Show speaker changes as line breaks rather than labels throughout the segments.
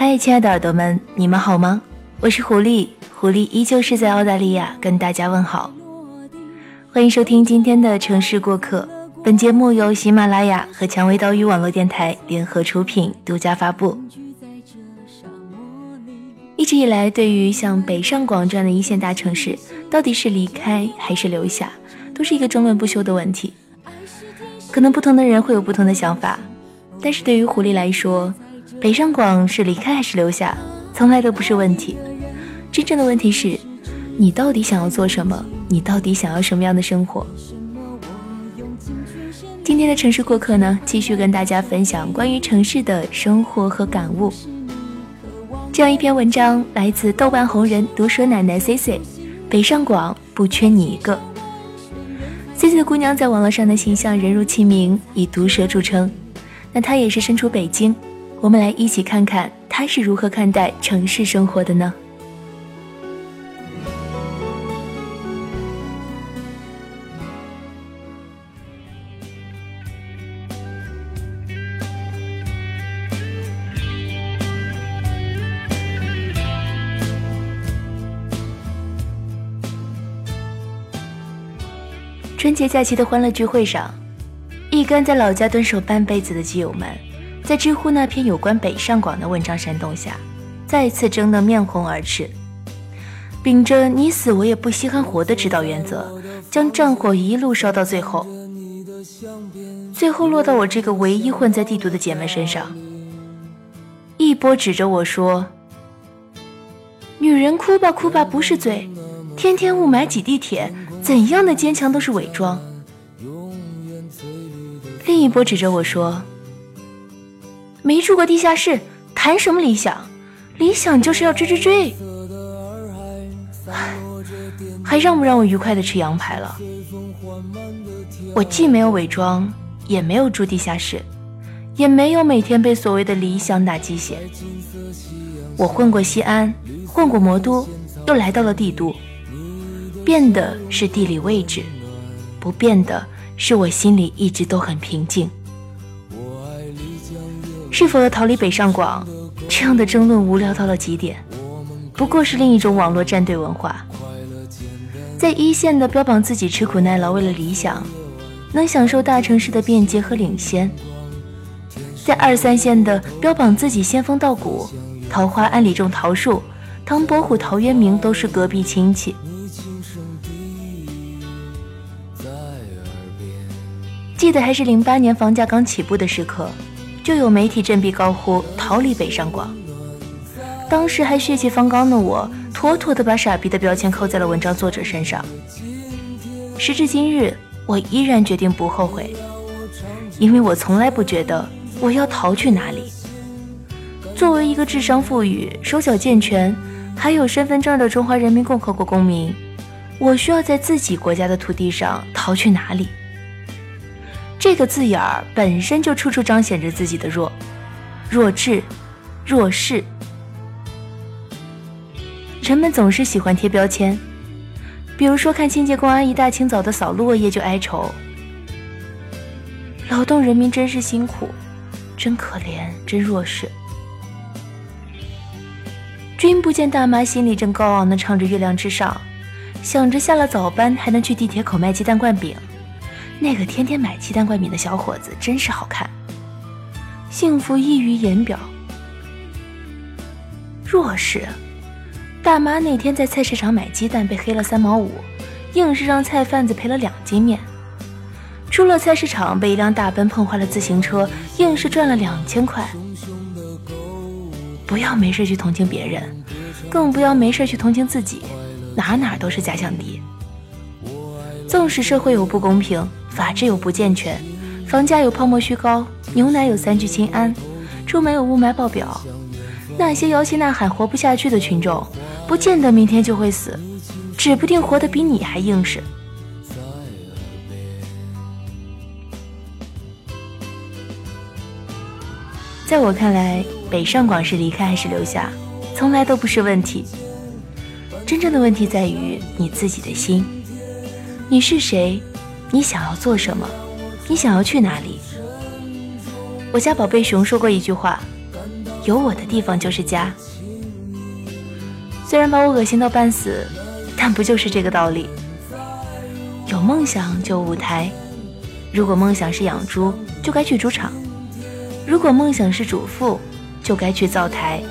嗨，亲爱的耳朵们，你们好吗？我是狐狸，狐狸依旧是在澳大利亚跟大家问好。欢迎收听今天的城市过客。本节目由喜马拉雅和蔷薇岛屿网络电台联合出品，独家发布。一直以来，对于像北上广这样的一线大城市，到底是离开还是留下，都是一个争论不休的问题。可能不同的人会有不同的想法，但是对于狐狸来说，北上广是离开还是留下，从来都不是问题。真正的问题是，你到底想要做什么？你到底想要什么样的生活？今天的城市过客呢，继续跟大家分享关于城市的生活和感悟。这样一篇文章来自豆瓣红人毒舌奶奶 C C，北上广不缺你一个。C C 的姑娘在网络上的形象人如其名，以毒舌著称。那她也是身处北京，我们来一起看看他是如何看待城市生活的呢？春节假期的欢乐聚会上，一干在老家蹲守半辈子的基友们，在知乎那篇有关北上广的文章煽动下，再次争得面红耳赤。秉着你死我也不稀罕活的指导原则，将战火一路烧到最后，最后落到我这个唯一混在帝都的姐妹身上。一波指着我说：“女人哭吧哭吧不是罪，天天雾霾挤地铁。”怎样的坚强都是伪装。另一波指着我说：“没住过地下室，谈什么理想？理想就是要追追追。”还让不让我愉快的吃羊排了？我既没有伪装，也没有住地下室，也没有每天被所谓的理想打鸡血。我混过西安，混过魔都，又来到了帝都。变的是地理位置，不变的是我心里一直都很平静。是否要逃离北上广？这样的争论无聊到了极点，不过是另一种网络战队文化。在一线的标榜自己吃苦耐劳为了理想，能享受大城市的便捷和领先；在二三线的标榜自己仙风道骨，桃花庵里种桃树，唐伯虎、陶渊明都是隔壁亲戚。记得还是零八年房价刚起步的时刻，就有媒体振臂高呼“逃离北上广”。当时还血气方刚的我，妥妥的把傻逼的标签扣在了文章作者身上。时至今日，我依然决定不后悔，因为我从来不觉得我要逃去哪里。作为一个智商富裕、手脚健全、还有身份证的中华人民共和国公民，我需要在自己国家的土地上逃去哪里？这个字眼儿本身就处处彰显着自己的弱、弱智、弱势。人们总是喜欢贴标签，比如说看清洁工阿姨大清早的扫落叶就哀愁，劳动人民真是辛苦，真可怜，真弱势。君不见大妈心里正高昂的唱着《月亮之上》，想着下了早班还能去地铁口卖鸡蛋灌饼。那个天天买鸡蛋灌饼的小伙子真是好看，幸福溢于言表。弱势，大妈那天在菜市场买鸡蛋被黑了三毛五，硬是让菜贩子赔了两斤面。出了菜市场被一辆大奔碰坏了自行车，硬是赚了两千块。不要没事去同情别人，更不要没事去同情自己，哪哪都是假想敌。纵使社会有不公平。法制有不健全，房价有泡沫虚高，牛奶有三聚氰胺，出门有雾霾爆表。那些摇旗呐喊活不下去的群众，不见得明天就会死，指不定活得比你还硬实。在我看来，北上广是离开还是留下，从来都不是问题。真正的问题在于你自己的心，你是谁？你想要做什么？你想要去哪里？我家宝贝熊说过一句话：“有我的地方就是家。虽然把我恶心到半死，但不就是这个道理？有梦想就舞台，如果梦想是养猪，就该去猪场；如果梦想是主妇，就该去灶台；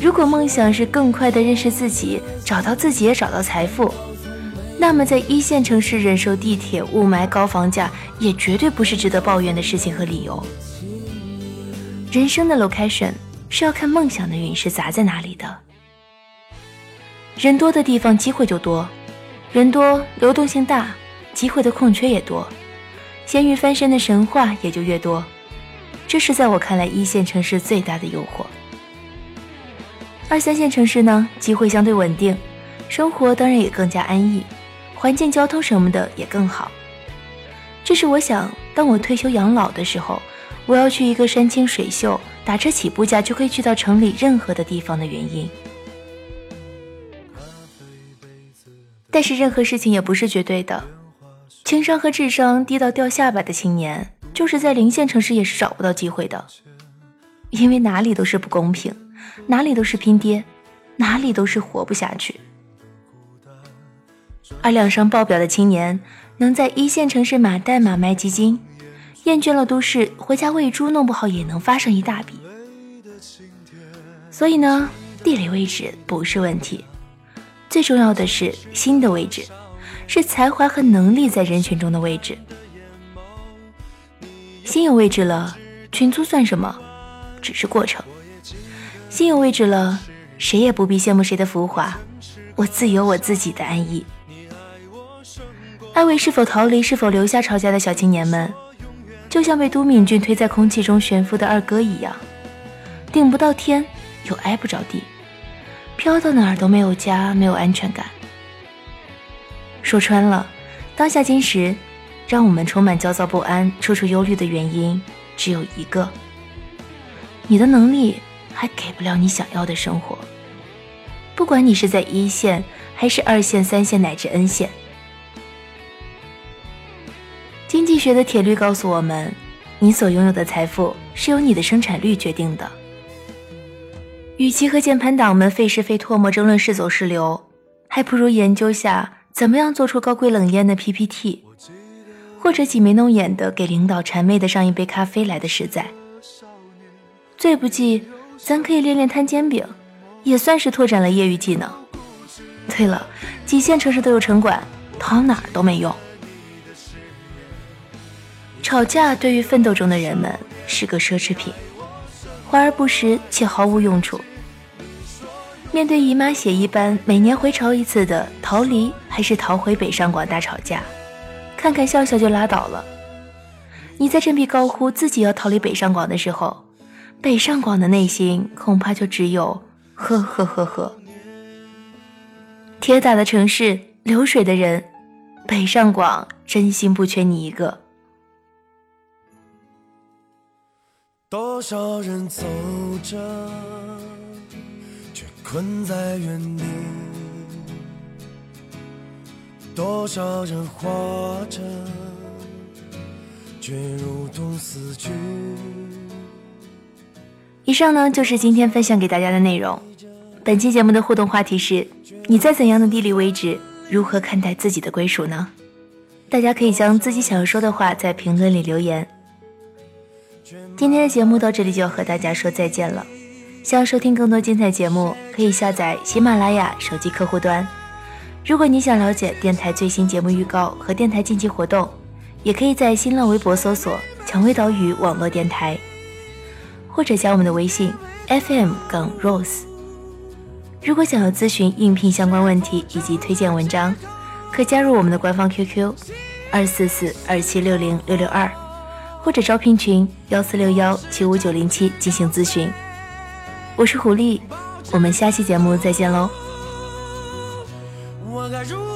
如果梦想是更快的认识自己，找到自己也找到财富，那么在一线城市忍受地铁雾霾、高房价，也绝对不是值得抱怨的事情和理由。人生的 location 是要看梦想的陨石砸在哪里的。人多的地方，机会就多。人多，流动性大，机会的空缺也多，咸鱼翻身的神话也就越多。这是在我看来一线城市最大的诱惑。二三线城市呢，机会相对稳定，生活当然也更加安逸，环境、交通什么的也更好。这是我想，当我退休养老的时候，我要去一个山清水秀、打车起步价就可以去到城里任何的地方的原因。但是任何事情也不是绝对的，情商和智商低到掉下巴的青年，就是在零线城市也是找不到机会的，因为哪里都是不公平，哪里都是拼爹，哪里都是活不下去。而两上爆表的青年，能在一线城市码代码卖基金，厌倦了都市，回家喂猪，弄不好也能发上一大笔。所以呢，地理位置不是问题。最重要的是心的位置，是才华和能力在人群中的位置。心有位置了，群租算什么？只是过程。心有位置了，谁也不必羡慕谁的浮华，我自有我自己的安逸。艾薇是否逃离，是否留下吵架的小青年们，就像被都敏俊推在空气中悬浮的二哥一样，顶不到天，又挨不着地。飘到哪儿都没有家，没有安全感。说穿了，当下今时，让我们充满焦躁不安、处处忧虑的原因只有一个：你的能力还给不了你想要的生活。不管你是在一线，还是二线、三线乃至 N 线。学的铁律告诉我们，你所拥有的财富是由你的生产率决定的。与其和键盘党们费时费唾沫争论是走是留，还不如研究下怎么样做出高贵冷艳的 PPT，或者挤眉弄眼的给领导谄媚的上一杯咖啡来的实在。最不济，咱可以练练摊煎饼，也算是拓展了业余技能。对了，几线城市都有城管，逃哪儿都没用。吵架对于奋斗中的人们是个奢侈品。华而不实且毫无用处。面对姨妈血一般每年回潮一次的逃离，还是逃回北上广大吵架，看看笑笑就拉倒了。你在振臂高呼自己要逃离北上广的时候，北上广的内心恐怕就只有呵呵呵呵。铁打的城市，流水的人，北上广真心不缺你一个。多少人走着，却困在原地；多少人活着，却如同死去。以上呢，就是今天分享给大家的内容。本期节目的互动话题是：你在怎样的地理位置？如何看待自己的归属呢？大家可以将自己想要说的话在评论里留言。今天的节目到这里就要和大家说再见了。想要收听更多精彩节目，可以下载喜马拉雅手机客户端。如果你想了解电台最新节目预告和电台近期活动，也可以在新浪微博搜索“蔷薇岛屿网络电台”，或者加我们的微信 FM 杠 Rose。如果想要咨询应聘相关问题以及推荐文章，可加入我们的官方 QQ：二四四二七六零六六二。或者招聘群幺四六幺七五九零七进行咨询。我是狐狸，我们下期节目再见喽我该如。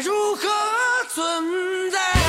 如何存在？